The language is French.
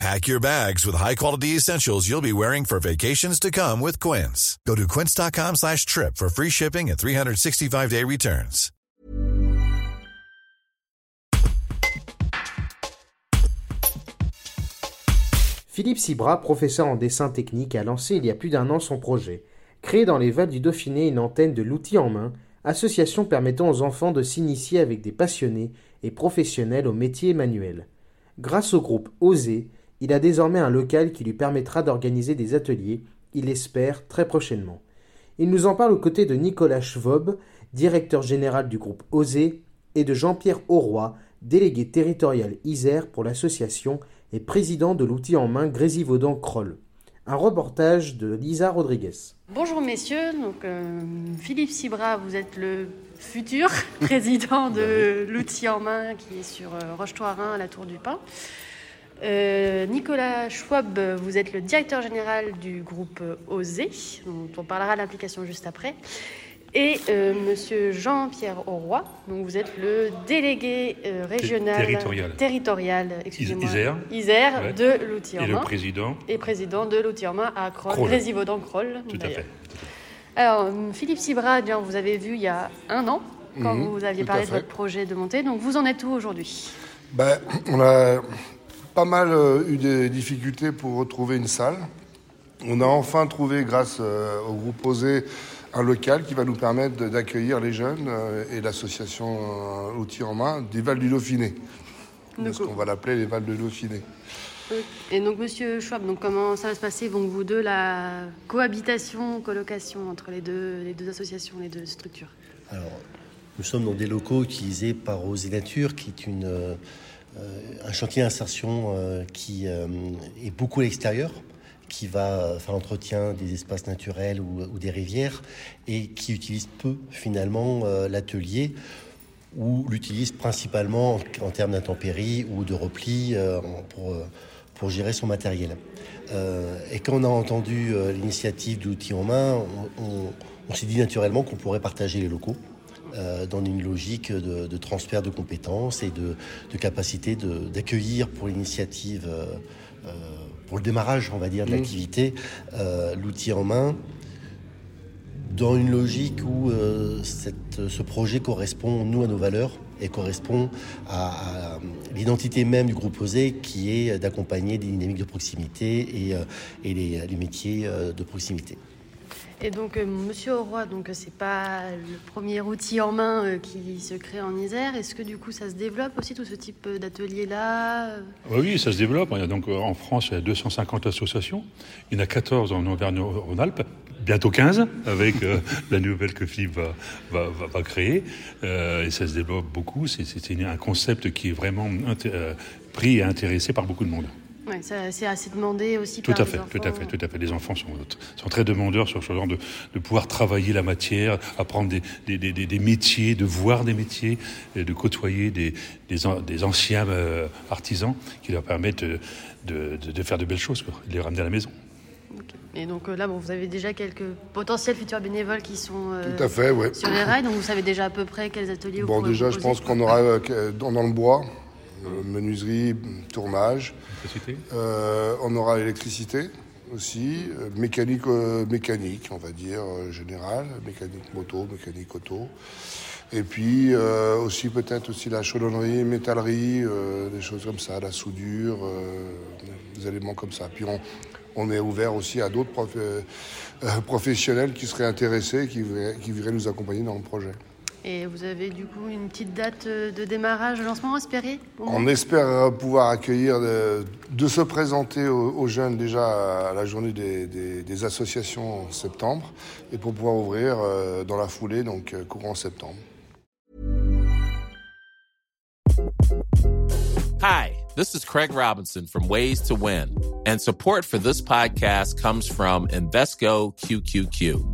Pack your bags with high-quality essentials you'll be wearing for vacations to come with Quince. Go to quince.com slash trip for free shipping and 365-day returns. Philippe Sibra, professeur en dessin technique, a lancé il y a plus d'un an son projet. Créer dans les Vals du Dauphiné une antenne de l'outil en main, association permettant aux enfants de s'initier avec des passionnés et professionnels aux métiers manuels. Grâce au groupe Oser, il a désormais un local qui lui permettra d'organiser des ateliers, il espère, très prochainement. Il nous en parle aux côtés de Nicolas Schwob, directeur général du groupe Oser, et de Jean-Pierre Auroy, délégué territorial Isère pour l'association et président de l'outil en main Grésivaudan-Kroll. Un reportage de Lisa Rodriguez. Bonjour messieurs, donc euh, Philippe Sibra, vous êtes le futur président de l'outil en main qui est sur euh, Roche-Toirin à la Tour du Pin. Euh, Nicolas Schwab, vous êtes le directeur général du groupe OSE, dont on parlera de l'application juste après. Et euh, monsieur Jean-Pierre Auroy, donc vous êtes le délégué euh, régional Territorial. territorial, excusez-moi, Isère. Isère Ouais. de l'outil en Et le président Et président de l'outil en main à Kroll. Grésivaudan Kroll. Tout à fait. Alors, Philippe Sibra, bien, vous avez vu il y a un an, quand Mhm, vous aviez parlé de votre projet de montée. Donc, vous en êtes où aujourd'hui? Ben, on a pas mal euh, eu des difficultés pour retrouver une salle. On a enfin trouvé, grâce euh, au groupe Osé, un local qui va nous permettre d'accueillir les jeunes euh, et l'association Outils en main des Vals du Dauphiné. Parce qu'on va l'appeler les Vals de Dauphiné. Et donc, monsieur Schwab, donc, comment ça va se passer, donc, vous deux, la cohabitation, colocation entre les deux, les deux associations, les deux structures? Alors, nous sommes dans des locaux utilisés par Osez Nature, qui est une, un chantier d'insertion euh, qui euh, est beaucoup à l'extérieur, qui va faire l'entretien des espaces naturels ou, des rivières, et qui utilise peu finalement euh, l'atelier ou l'utilise principalement en, termes d'intempéries ou de repli euh, pour, euh, gérer son matériel. Euh, et quand on a entendu euh, l'initiative d'outils en main, on s'est dit naturellement qu'on pourrait partager les locaux euh, dans une logique de, de transfert de compétences et de, de capacité d'accueillir pour l'initiative, euh, euh, pour le démarrage, on va dire, de l'activité, euh, l'outil en main dans une logique où euh, cette- ce projet correspond, nous, à nos valeurs et correspond à, à l'identité même du groupe Osé, qui est d'accompagner des dynamiques de proximité et, euh, et les, les métiers euh, de proximité. Et donc, euh, monsieur Auroy, donc, euh, c'est pas le premier outil en main euh, qui se crée en Isère. Est-ce que, du coup, ça se développe aussi, tout ce type euh, d'atelier-là Oui, ça se développe. Il y a Donc, en France, il y a 250 associations. Il y en a 14 en Auvergne-Rhône-Alpes, bientôt 15, avec la nouvelle que Philippe va, va, créer. Et ça se développe beaucoup. C'est- un concept qui est vraiment pris et intéressé par beaucoup de monde. Ouais, c'est assez demandé aussi Tout par à les fait, enfants. tout à fait, tout à fait. Les enfants sont, sont très demandeurs sur ce genre de, de pouvoir travailler la matière, apprendre des, des, des, des- des métiers, de voir des métiers, et de côtoyer des, des, an- des anciens euh, artisans qui leur permettent euh, de, de, de faire de belles choses, quoi, de les ramener à la maison. Et donc euh, là, bon, vous avez déjà quelques potentiels futurs bénévoles qui sont euh, Tout à fait, ouais. sur les rails, donc vous savez déjà à peu près quels ateliers vous Bon, déjà, je pense qu'on aura euh, dans, le bois, euh, menuiserie, tournage. Euh, on aura l'électricité aussi, euh, mécanique, euh, mécanique, on va dire, euh, générale, mécanique moto, mécanique auto. Et puis euh, aussi peut-être aussi la chaudronnerie, métallerie, euh, des choses comme ça, la soudure, euh, des éléments comme ça. Puis on, on est ouvert aussi à d'autres prof- euh, euh, professionnels qui seraient intéressés, qui, qui voudraient nous accompagner dans le projet. Et vous avez du coup une petite date euh, de démarrage, de lancement moins On espère euh, pouvoir accueillir, de, de se présenter aux, aux jeunes déjà à la journée des, des- des associations en septembre et pour pouvoir ouvrir euh, dans la foulée, donc euh, courant septembre. Hi, this is Craig Robinson from Ways to Win, and support for this podcast comes from Invesco QQQ.